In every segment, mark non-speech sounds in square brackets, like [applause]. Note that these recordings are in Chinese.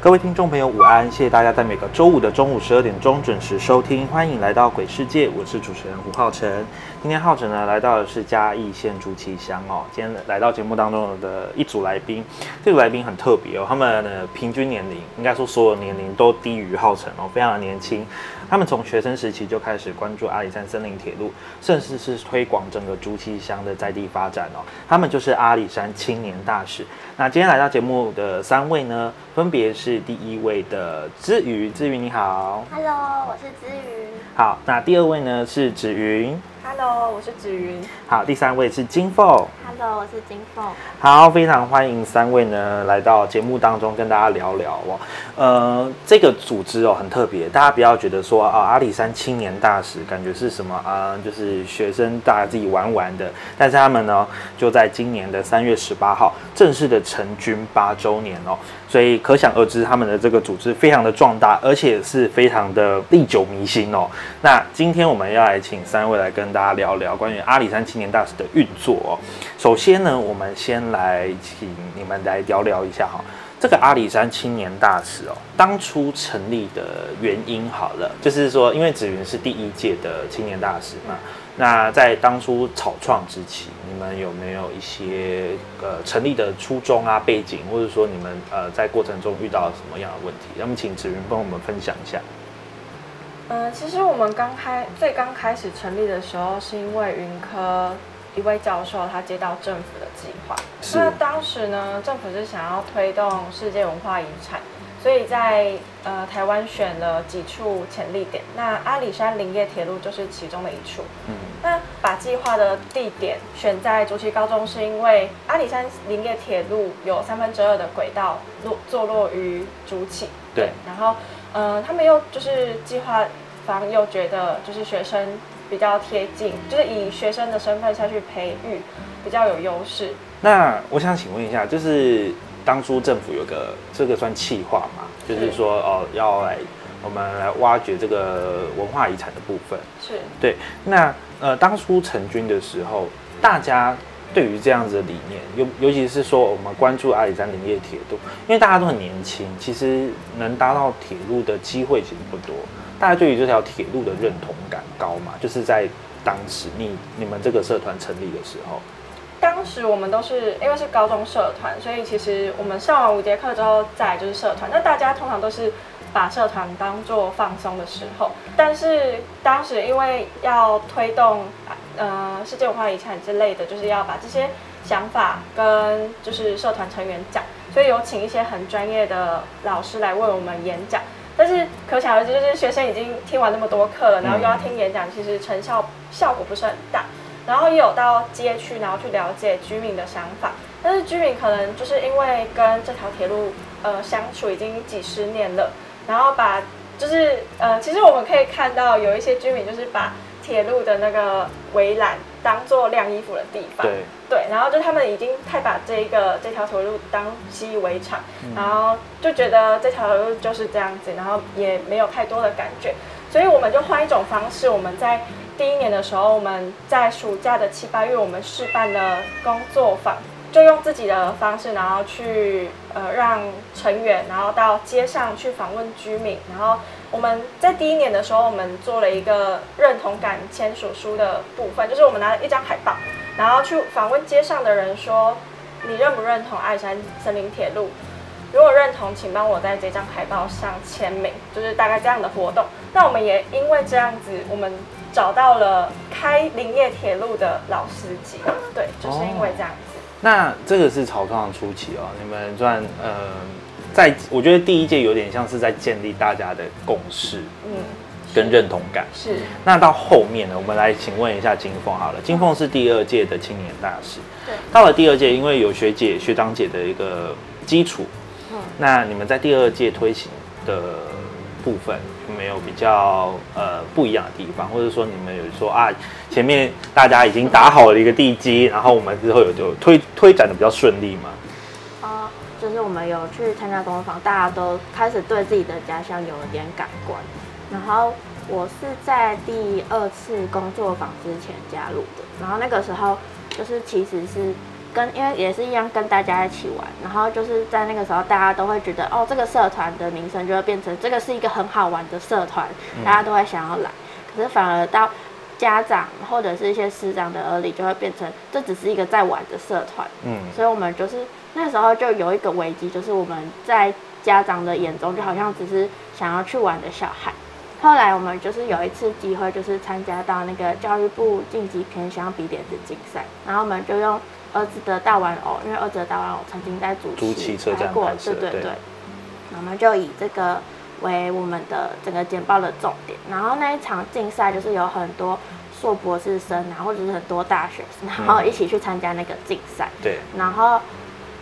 各位听众朋友，午安！谢谢大家在每个周五的中午十二点钟准时收听，欢迎来到鬼世界，我是主持人胡浩辰。今天浩辰呢来到的是嘉义县竹崎乡哦，今天来到节目当中的一组来宾，这组来宾很特别哦，他们的平均年龄应该说所有年龄都低于浩辰哦，非常的年轻。他们从学生时期就开始关注阿里山森林铁路，甚至是推广整个竹崎乡的在地发展哦。他们就是阿里山青年大使。那今天来到节目的三位呢，分别是第一位的知瑜，知瑜你好，Hello，我是知瑜。好，那第二位呢是子云。Hello，我是紫云。好，第三位是金凤。Hello，我是金凤。好，非常欢迎三位呢来到节目当中跟大家聊聊哦。呃，这个组织哦很特别，大家不要觉得说啊阿里山青年大使感觉是什么啊，就是学生大家自己玩玩的。但是他们呢就在今年的三月十八号正式的成军八周年哦，所以可想而知他们的这个组织非常的壮大，而且是非常的历久弥新哦。那今天我们要来请三位来跟跟大家聊聊关于阿里山青年大使的运作。首先呢，我们先来请你们来聊聊一下哈，这个阿里山青年大使哦，当初成立的原因好了，就是说，因为紫云是第一届的青年大使嘛，那在当初草创之期，你们有没有一些呃成立的初衷啊、背景，或者说你们呃在过程中遇到什么样的问题？那么请紫云帮我们分享一下。嗯，其实我们刚开最刚开始成立的时候，是因为云科一位教授他接到政府的计划，那当时呢，政府是想要推动世界文化遗产，所以在呃台湾选了几处潜力点，那阿里山林业铁路就是其中的一处。嗯，那把计划的地点选在竹崎高中，是因为阿里山林业铁路有三分之二的轨道落坐落于竹崎。对，然后。嗯，他们又就是计划方又觉得就是学生比较贴近，就是以学生的身份下去培育比较有优势。那我想请问一下，就是当初政府有个这个算企划嘛？就是说哦，要来我们来挖掘这个文化遗产的部分。是对。那呃，当初成军的时候，大家。对于这样子的理念，尤尤其是说我们关注阿里山林业铁路，因为大家都很年轻，其实能搭到铁路的机会其实不多。大家对于这条铁路的认同感高嘛？就是在当时你你们这个社团成立的时候，当时我们都是因为是高中社团，所以其实我们上完五节课之后再就是社团。那大家通常都是把社团当做放松的时候，但是当时因为要推动。呃，世界文化遗产之类的，就是要把这些想法跟就是社团成员讲，所以有请一些很专业的老师来为我们演讲。但是可想而知，就是学生已经听完那么多课了，然后又要听演讲，其实成效效果不是很大。然后也有到街区，然后去了解居民的想法。但是居民可能就是因为跟这条铁路呃相处已经几十年了，然后把就是呃，其实我们可以看到有一些居民就是把。铁路的那个围栏当做晾衣服的地方，对对，然后就他们已经太把这一个这条铁路当习以为常，然后就觉得这条路就是这样子，然后也没有太多的感觉，所以我们就换一种方式，我们在第一年的时候，我们在暑假的七八月，我们试办了工作坊。就用自己的方式，然后去呃让成员，然后到街上去访问居民。然后我们在第一年的时候，我们做了一个认同感签署书的部分，就是我们拿了一张海报，然后去访问街上的人，说你认不认同爱山森林铁路？如果认同，请帮我在这张海报上签名，就是大概这样的活动。那我们也因为这样子，我们找到了开林业铁路的老司机，对，就是因为这样。那这个是草创初期哦，你们算呃，在我觉得第一届有点像是在建立大家的共识，嗯，跟认同感。是。那到后面呢，我们来请问一下金凤好了，金凤是第二届的青年大使，对。到了第二届，因为有学姐、学长姐的一个基础，嗯，那你们在第二届推行的部分。没有比较呃不一样的地方，或者说你们有说啊，前面大家已经打好了一个地基，然后我们之后有就推推展的比较顺利吗？啊，就是我们有去参加工作坊，大家都开始对自己的家乡有了点感官。然后我是在第二次工作坊之前加入的，然后那个时候就是其实是。跟因为也是一样跟大家一起玩，然后就是在那个时候，大家都会觉得哦，这个社团的名声就会变成这个是一个很好玩的社团，大家都会想要来。可是反而到家长或者是一些师长的耳里，就会变成这只是一个在玩的社团。嗯，所以我们就是那时候就有一个危机，就是我们在家长的眼中就好像只是想要去玩的小孩。后来我们就是有一次机会，就是参加到那个教育部晋级偏乡比点子竞赛，然后我们就用。儿子的大玩偶，因为儿子的大玩偶曾经在主持拍过，对对对。我们就以这个为我们的整个简报的重点。然后那一场竞赛就是有很多硕博士生啊，或者是很多大学生，然后一起去参加那个竞赛。对。然后，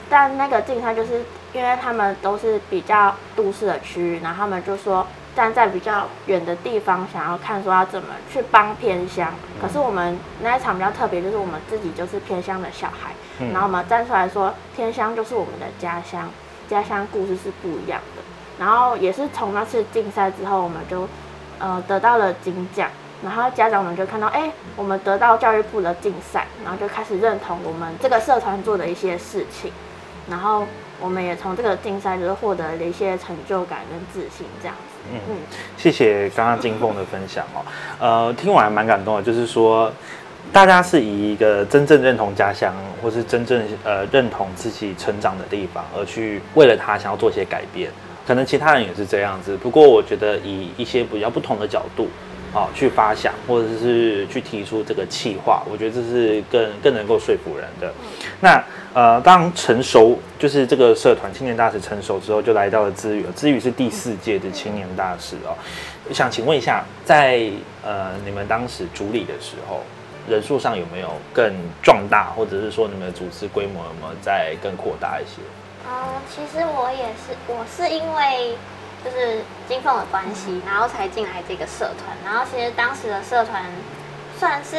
但那个竞赛就是因为他们都是比较都市的区域，然后他们就说。站在比较远的地方，想要看说要怎么去帮偏乡。可是我们那一场比较特别，就是我们自己就是偏乡的小孩，然后我们站出来说偏乡就是我们的家乡，家乡故事是不一样的。然后也是从那次竞赛之后，我们就呃得到了金奖，然后家长们就看到，哎，我们得到教育部的竞赛，然后就开始认同我们这个社团做的一些事情，然后我们也从这个竞赛就是获得了一些成就感跟自信，这样子。嗯嗯，谢谢刚刚金凤的分享哦，呃，听完蛮感动的，就是说大家是以一个真正认同家乡，或是真正呃认同自己成长的地方，而去为了他想要做些改变。可能其他人也是这样子，不过我觉得以一些比较不同的角度。好，去发想或者是去提出这个企划，我觉得这是更更能够说服人的。那呃，当成熟就是这个社团青年大使成熟之后，就来到了资宇。资宇是第四届的青年大使哦。想请问一下，在呃你们当时主理的时候，人数上有没有更壮大，或者是说你们的组织规模有没有再更扩大一些？哦，其实我也是，我是因为。就是金凤的关系，然后才进来这个社团。然后其实当时的社团算是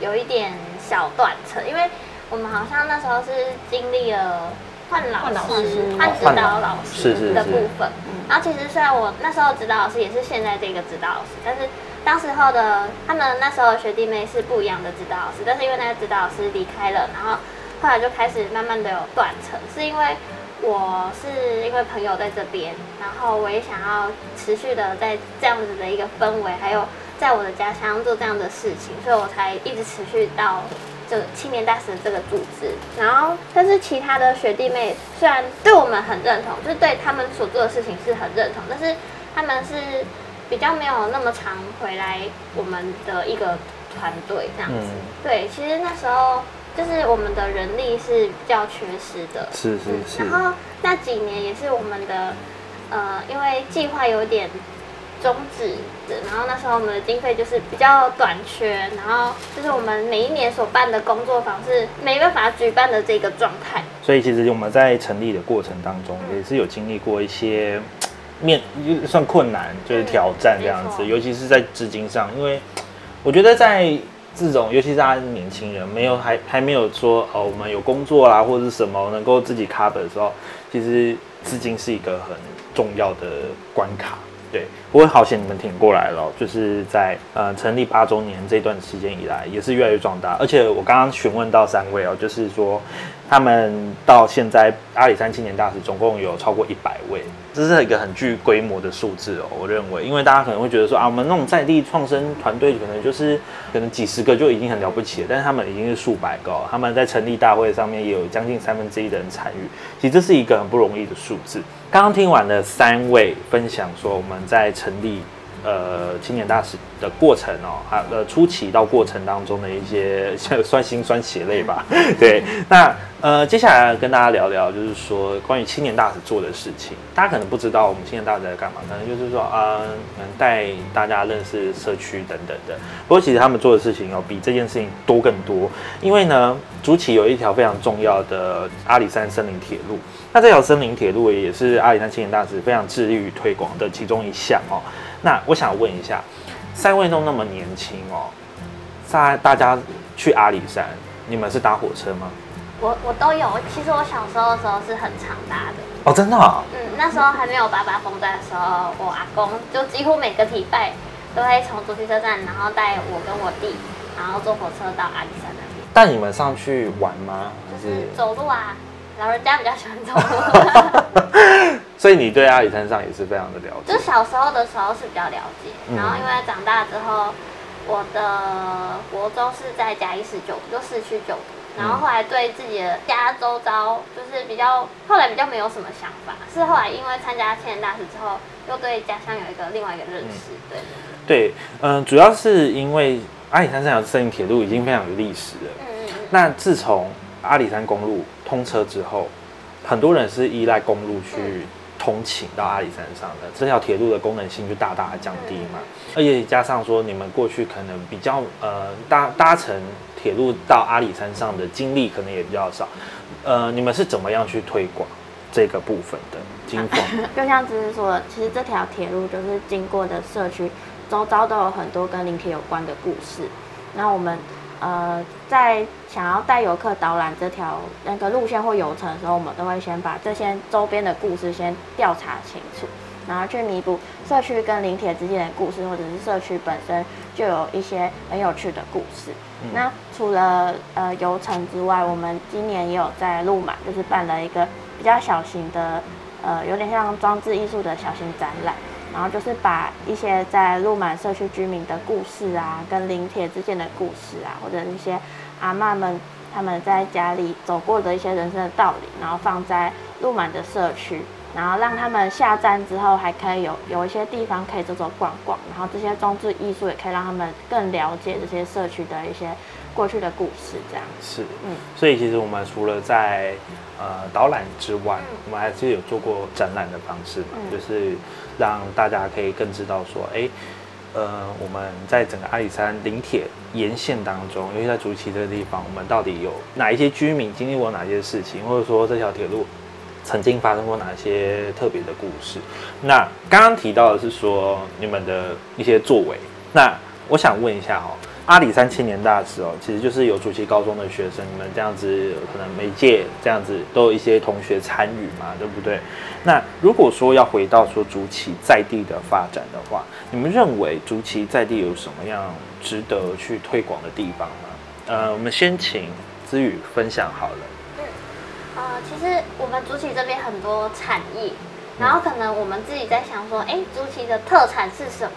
有一点小断层，因为我们好像那时候是经历了换老师、换指导老师的部分。然后其实虽然我那时候指导老师也是现在这个指导老师，但是当时候的他们那时候学弟妹是不一样的指导老师。但是因为那个指导老师离开了，然后后来就开始慢慢的有断层，是因为。我是因为朋友在这边，然后我也想要持续的在这样子的一个氛围，还有在我的家乡做这样的事情，所以我才一直持续到这青年大使的这个组织。然后，但是其他的学弟妹虽然对我们很认同，就是对他们所做的事情是很认同，但是他们是比较没有那么常回来我们的一个团队这样子。对，其实那时候。就是我们的人力是比较缺失的，是是是。然后那几年也是我们的，呃，因为计划有点终止的，然后那时候我们的经费就是比较短缺，然后就是我们每一年所办的工作坊是没办法举办的这个状态。所以其实我们在成立的过程当中，也是有经历过一些面算困难，就是挑战这样子，尤其是在资金上，因为我觉得在。这种，尤其是大家年轻人，没有还还没有说哦，我们有工作啦，或者是什么能够自己 cover 的时候，其实资金是一个很重要的关卡。对，不过好险你们挺过来了，就是在呃成立八周年这段时间以来，也是越来越壮大。而且我刚刚询问到三位哦，就是说他们到现在阿里山青年大使总共有超过一百位。这是一个很具规模的数字哦。我认为，因为大家可能会觉得说啊，我们那种在地创生团队可能就是可能几十个就已经很了不起了，但是他们已经是数百个、他们在成立大会上面也有将近三分之一的人参与，其实这是一个很不容易的数字。刚刚听完了三位分享说我们在成立。呃，青年大使的过程哦，啊，呃，初期到过程当中的一些 [laughs] 酸辛酸血泪吧。[laughs] 对，那呃，接下来跟大家聊聊，就是说关于青年大使做的事情。大家可能不知道我们青年大使在干嘛，可能就是说啊，能带大家认识社区等等的。不过其实他们做的事情哦，比这件事情多更多。因为呢，竹崎有一条非常重要的阿里山森林铁路，那这条森林铁路也是阿里山青年大使非常致力于推广的其中一项哦。那我想问一下，三位都那么年轻哦，在大家去阿里山，你们是搭火车吗？我我都有，其实我小时候的时候是很常搭的。哦，真的？嗯，那时候还没有爸爸风在的时候，我阿公就几乎每个礼拜都会从竹溪车站，然后带我跟我弟，然后坐火车到阿里山那边。带你们上去玩吗？就是走路啊，老人家比较喜欢走路。[laughs] 所以你对阿里山上也是非常的了解。就小时候的时候是比较了解，然后因为长大之后，我的国中是在嘉义市就就市区就读，然后后来对自己的家周遭就是比较后来比较没有什么想法，是后来因为参加青年大使之后，又对家乡有一个另外一个认识。对对，嗯，主要是因为阿里山上有森林铁路已经非常有历史了。嗯嗯嗯。那自从阿里山公路通车之后，很多人是依赖公路去。通勤到阿里山上的这条铁路的功能性就大大的降低嘛，而且加上说你们过去可能比较呃搭搭乘铁路到阿里山上的经历可能也比较少，呃，你们是怎么样去推广这个部分的？经过 [laughs] 就像只是说，其实这条铁路就是经过的社区周遭都有很多跟林铁有关的故事，那我们。呃，在想要带游客导览这条那个路线或游程的时候，我们都会先把这些周边的故事先调查清楚，然后去弥补社区跟林铁之间的故事，或者是社区本身就有一些很有趣的故事。那除了呃游程之外，我们今年也有在路满，就是办了一个比较小型的，呃，有点像装置艺术的小型展览。然后就是把一些在鹿满社区居民的故事啊，跟林铁之间的故事啊，或者一些阿嬷们他们在家里走过的一些人生的道理，然后放在鹿满的社区，然后让他们下站之后还可以有有一些地方可以走走逛逛，然后这些装置艺术也可以让他们更了解这些社区的一些过去的故事，这样是，嗯，所以其实我们除了在呃导览之外，我们还是有做过展览的方式嘛，就是。让大家可以更知道说，哎，呃，我们在整个阿里山林铁沿线当中，尤其在竹崎这个地方，我们到底有哪一些居民经历过哪些事情，或者说这条铁路曾经发生过哪些特别的故事？那刚刚提到的是说你们的一些作为，那我想问一下哦。阿里山青年大使哦，其实就是有竹崎高中的学生，你们这样子可能每届这样子都有一些同学参与嘛，对不对？那如果说要回到说竹崎在地的发展的话，你们认为竹崎在地有什么样值得去推广的地方吗？呃，我们先请子宇分享好了。嗯，呃，其实我们竹崎这边很多产业，然后可能我们自己在想说，哎，竹崎的特产是什么？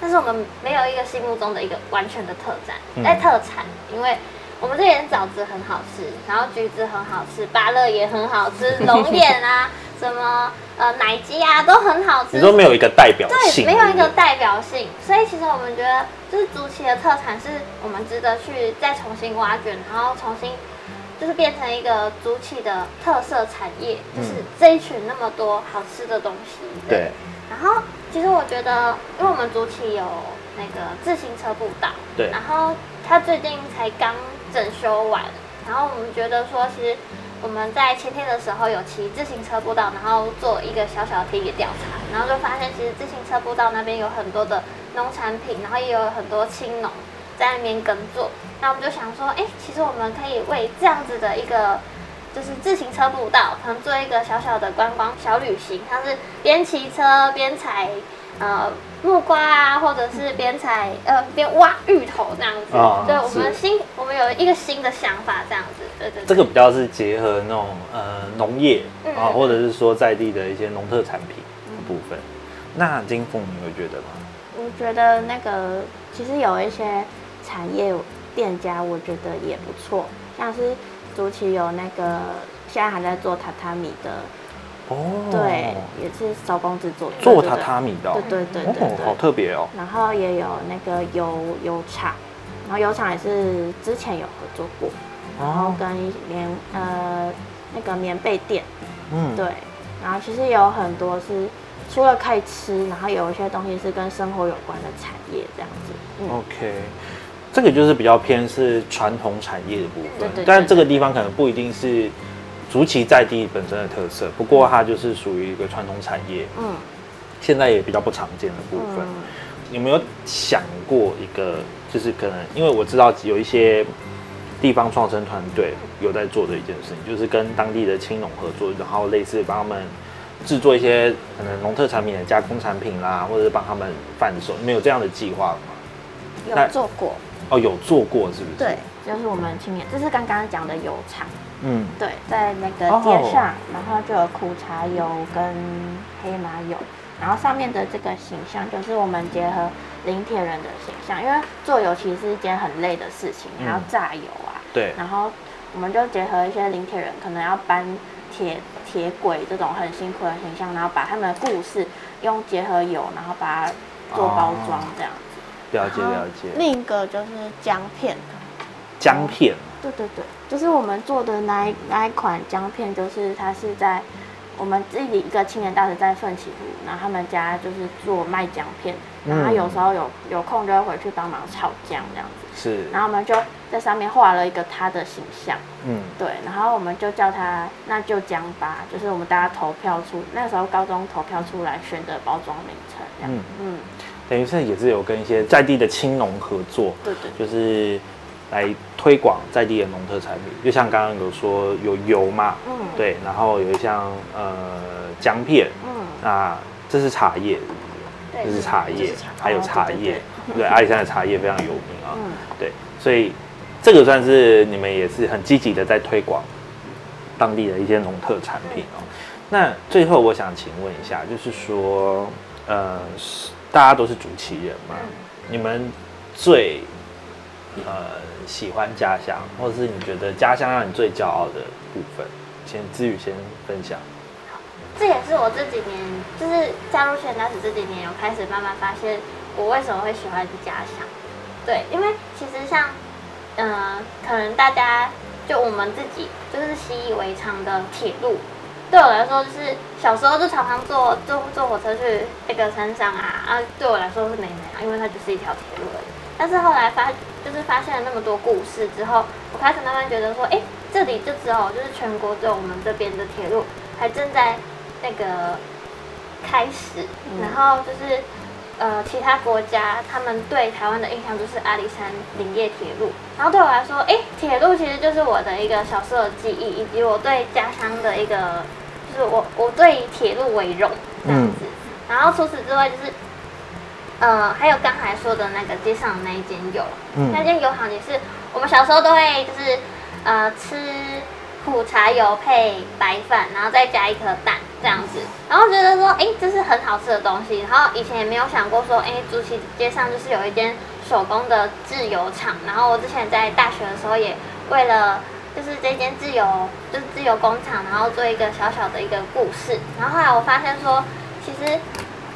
但是我们没有一个心目中的一个完全的特产，在特产，因为我们这边枣子很好吃，然后橘子很好吃，芭乐也很好吃，龙 [laughs] 眼啊，什么呃奶鸡啊都很好吃。你说没有一个代表性，对，没有一个代表性，所以其实我们觉得，就是竹崎的特产是我们值得去再重新挖掘，然后重新就是变成一个竹崎的特色产业，就是这一群那么多好吃的东西。对，然后。其实我觉得，因为我们竹崎有那个自行车步道，对，然后它最近才刚整修完，然后我们觉得说，其实我们在前天的时候有骑自行车步道，然后做一个小小的田野调查，然后就发现其实自行车步道那边有很多的农产品，然后也有很多青农在那边耕作，那我们就想说，哎，其实我们可以为这样子的一个。就是自行车步道，可能做一个小小的观光小旅行，像是边骑车边采呃木瓜啊，或者是边采呃边挖芋头这样子。啊，对，我们新我们有一个新的想法这样子。对对。这个比较是结合那种呃农业啊，或者是说在地的一些农特产品。部分。那金凤，你会觉得吗？我觉得那个其实有一些产业店家，我觉得也不错，像是竹崎有那个现在还在做榻榻米的，哦，对，也是手工制作，做榻榻米的、哦，对对对对哦，好。特别哦。然后也有那个油油厂，然后油厂也是之前有合作过，然后跟棉呃那个棉被店，嗯，对，然后其实有很多是除了可以吃，然后有一些东西是跟生活有关的产业这样子。嗯，OK，这个就是比较偏是传统产业的部分，但这个地方可能不一定是竹崎在地本身的特色，不过它就是属于一个传统产业，嗯现在也比较不常见的部分。嗯有没有想过一个，就是可能因为我知道有一些地方创生团队有在做的一件事情，就是跟当地的青农合作，然后类似帮他们制作一些可能农特产品的加工产品啦，或者是帮他们贩售。你们有这样的计划吗？有做过，哦，有做过是不是？对，就是我们青年，这是刚刚讲的油厂，嗯，对，在那个哦街上，然后就有苦茶油跟黑麻油，然后上面的这个形象就是我们结合林铁人的形象，因为做油其实是一件很累的事情，你还要嗯榨油啊，对，然后我们就结合一些林铁人可能要搬铁铁轨这种很辛苦的形象，然后把他们的故事用结合油，然后把它做包装这样子。了解了解。另一个就是姜片，姜片，对对对，就是我们做的那一那一款姜片，就是它是在我们自己一个青年大使在奋起湖，然后他们家就是做卖姜片，然后他有时候有有空就会回去帮忙炒姜这样子，是，然后我们就在上面画了一个他的形象，嗯，对，然后我们就叫他那就姜吧，就是我们大家投票出那时候高中投票出来选的包装名称这样，嗯。嗯，等于是也是有跟一些在地的青农合作，对对对，就是来推广在地的农特产品，就像刚刚有说有油嘛，嗯，，对，然后有像呃姜片，嗯，那这是茶叶，对，这是茶叶还有茶叶对，对，阿里山的茶叶非常有名啊，嗯，对，所以这个算是你们也是很积极的在推广当地的一些农特产品哦。那最后我想请问一下，就是说，呃，是大家都是主持人嘛，你们最呃喜欢家乡，或者是你觉得家乡让你最骄傲的部分，先志宇先分享。这也是我这几年，就是加入现代史这几年，有开始慢慢发现我为什么会喜欢家乡。对，因为其实像，呃，可能大家就我们自己就是习以为常的铁路，对我来说就是小时候就常常坐坐坐火车去那个山上啊，啊，对我来说是美美啊，因为它就是一条铁路而已。但是后来发就是发现了那么多故事之后，我开始慢慢觉得说，哎，这里就只有就是全国只有我们这边的铁路还正在那个开始，然后就是呃其他国家他们对台湾的印象就是阿里山林业铁路，然后对我来说，哎，铁路其实就是我的一个小时候的记忆，以及我对家乡的一个就是我我对铁路为荣这样子。然后除此之外就是。呃，还有刚才说的那个街上的那一间油，嗯那间油行也是我们小时候都会就是呃吃苦茶油配白饭，然后再加一颗蛋这样子，然后觉得说，哎、这是很好吃的东西。然后以前也没有想过说，哎、竹崎街上就是有一间手工的制油厂。然后我之前在大学的时候也为了就是这间自由就是自由工厂，然后做一个小小的一个故事。然后后来我发现说，其实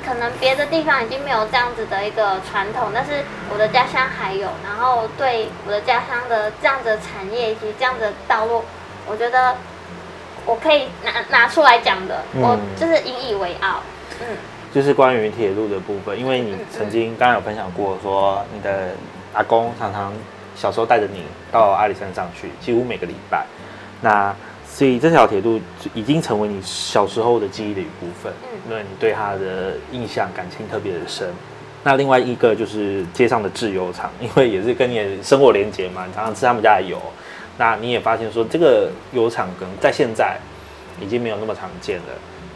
可能别的地方已经没有这样子的一个传统，但是我的家乡还有。然后对我的家乡的这样子的产业以及这样子的道路，我觉得我可以拿拿出来讲的，嗯我就是引以为傲。嗯，就是关于铁路的部分，因为你曾经刚刚有分享过，说你的阿公常常小时候带着你到阿里山上去，几乎每个礼拜。那所以这条铁路已经成为你小时候的记忆的一部分，嗯因为你对它的印象感情特别的深。那另外一个就是街上的制油厂，因为也是跟你的生活连接嘛，你常常吃他们家的油，那你也发现说这个油厂可能在现在已经没有那么常见了。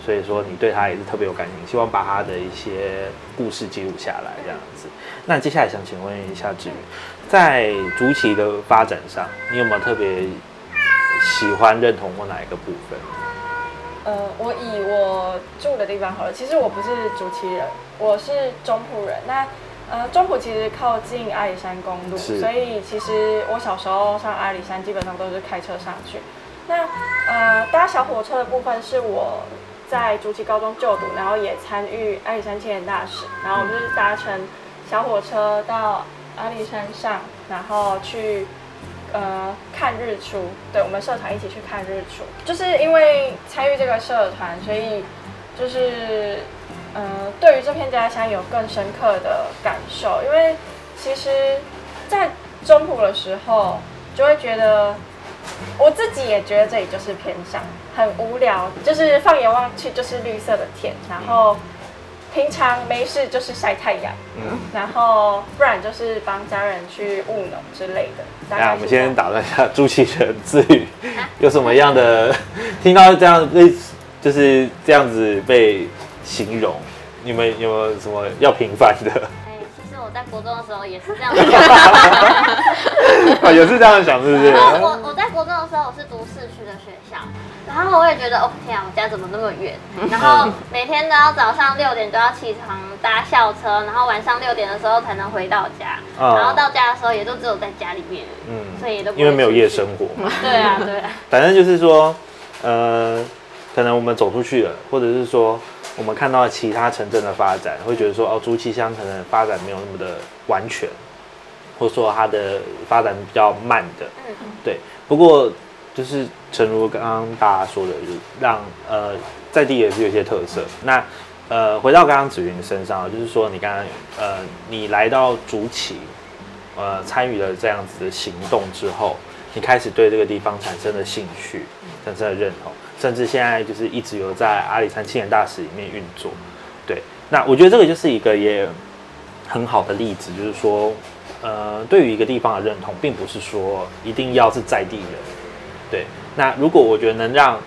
所以说你对他也是特别有感情，希望把他的一些故事记录下来这样子。那接下来想请问一下志宇，在竹崎的发展上，你有没有特别喜欢认同过哪一个部分？呃，我以我住的地方好了，其实我不是竹崎人，我是中埔人。那呃，中埔其实靠近阿里山公路，所以其实我小时候上阿里山基本上都是开车上去。那呃，搭小火车的部分是我在竹崎高中就读，然后也参与阿里山青年大使，然后我们就是搭乘小火车到阿里山上，然后去呃看日出。对我们社团一起去看日出，就是因为参与这个社团，所以就是呃对于这片家乡有更深刻的感受。因为其实，在中埔的时候，就会觉得我自己也觉得这里就是偏乡，很无聊，就是放眼望去就是绿色的田，然后平常没事就是晒太阳，嗯，然后不然就是帮家人去务农之类的。大那我们先打断一下朱启人自语，[laughs] 有什么样的 [laughs] 听到这样类似就是这样子被形容，你们有没有什么要平反的？哎，其实我在国中的时候也是这样想。[laughs] 啊，也是这样想，是不是？我我在国中的时候，我是读市区的学校，然后我也觉得，哦天啊，我家怎么那么远？[laughs] 然后每天都要早上六点就要起床搭校车，然后晚上六点的时候才能回到家，啊然后到家的时候也都只有在家里面，嗯所以也都因为没有夜生活嘛。对啊，对啊，反正就是说，呃，可能我们走出去了，或者是说我们看到其他城镇的发展，会觉得说，哦，竹崎乡可能发展没有那么的完全，或者说它的发展比较慢的，嗯，对。不过就是诚如刚刚大家说的，就是让呃在地也是有些特色。那呃，回到刚刚子云身上，就是说你刚刚呃你来到竹崎，呃参与了这样子的行动之后，你开始对这个地方产生了兴趣，产生了认同，甚至现在就是一直有在阿里山青年大使里面运作。对，那我觉得这个就是一个也很好的例子，就是说，呃，对于一个地方的认同，并不是说一定要是在地人。对，那如果我觉得能让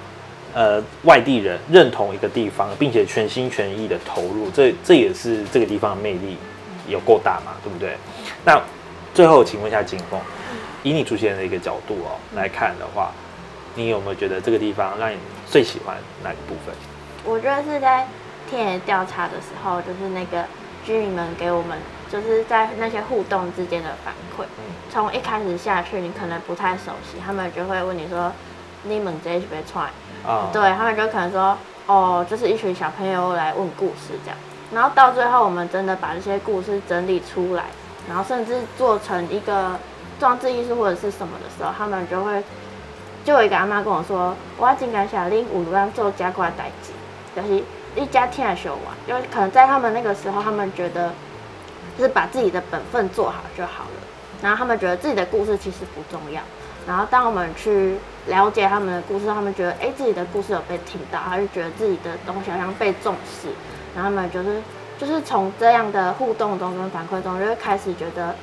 呃外地人认同一个地方，并且全心全意的投入，这这也是这个地方的魅力有够大嘛，对不对？那最后请问一下景峰，以你出现的一个角度哦来看的话，你有没有觉得这个地方让你最喜欢哪个部分？我觉得是在田野调查的时候，就是那个居民们给我们，就是在那些互动之间的反馈。从一开始下去，你可能不太熟悉，他们就会问你说：“你们这一起被踹？”啊，对他们就可能说：“哦，就是一群小朋友来问故事这样。”然后到最后，我们真的把这些故事整理出来，然后甚至做成一个装置艺术或者是什么的时候，他们就会就有一个阿妈跟我说：“我要真感谢恁有让做加挂代志，就是一家听的学完，因为可能在他们那个时候，他们觉得就是把自己的本分做好就好了，然后他们觉得自己的故事其实不重要。然后当我们去了解他们的故事，他们觉得哎自己的故事有被听到，他就觉得自己的东西好像被重视，然后他们就是就是从这样的互动中跟反馈中，就会开始觉得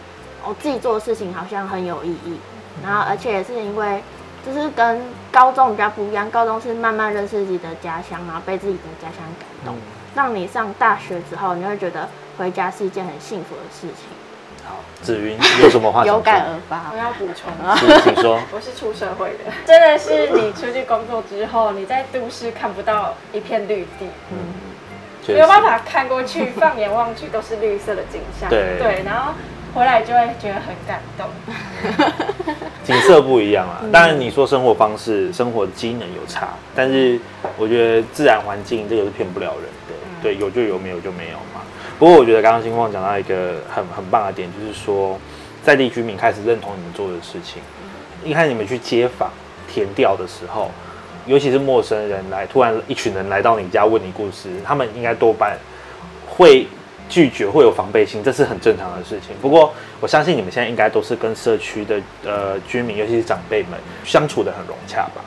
我、自己做的事情好像很有意义。然后而且也是因为就是跟高中比较不一样，高中是慢慢认识自己的家乡，然后被自己的家乡感动，让你上大学之后，你会觉得回家是一件很幸福的事情。好，子云有什么话？有感而发我。要补充啊，请说。[laughs] 我是出社会的，真的是你出去工作之后，你在都市看不到一片绿地，嗯没有办法看过去，放眼望去都是绿色的景象。对对，然后回来就会觉得很感动。[laughs] [laughs] 景色不一样啊。当然，你说生活方式、生活机能有差，但是我觉得自然环境这个是骗不了人的。对，有就有，没有就没有嘛。不过我觉得刚刚金凤讲到一个很很棒的点，就是说在地居民开始认同你们做的事情。一开始你们去街访填调的时候，尤其是陌生人来，突然一群人来到你家问你故事，他们应该多半会拒绝，会有防备心，这是很正常的事情。不过我相信你们现在应该都是跟社区的呃居民，尤其是长辈们相处的很融洽吧。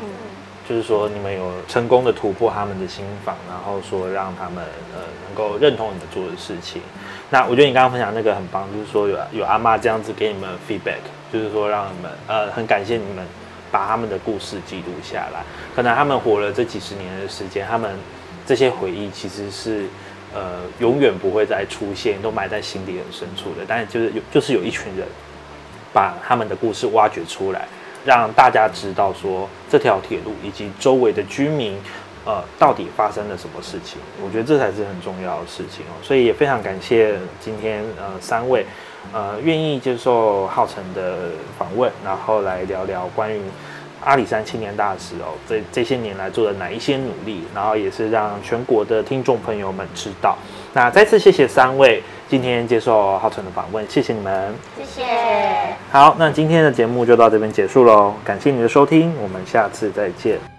就是说你们有成功的突破他们的心防，然后说让他们呃能够认同你们做的事情。那我觉得你刚刚分享那个很棒，就是说有有阿妈这样子给你们 feedback，就是说让你们呃很感谢你们把他们的故事记录下来。可能他们活了这几十年的时间，他们这些回忆其实是呃永远不会再出现，都埋在心底很深处的。但是就是有就是有一群人把他们的故事挖掘出来，让大家知道说这条铁路以及周围的居民呃，到底发生了什么事情？我觉得这才是很重要的事情哦。所以也非常感谢今天呃三位呃愿意接受浩辰的访问，然后来聊聊关于阿里山青年大使哦这这些年来做的哪一些努力，然后也是让全国的听众朋友们知道。那再次谢谢三位今天接受浩辰的访问，谢谢你们。谢谢。好，那今天的节目就到这边结束喽，感谢你的收听，我们下次再见。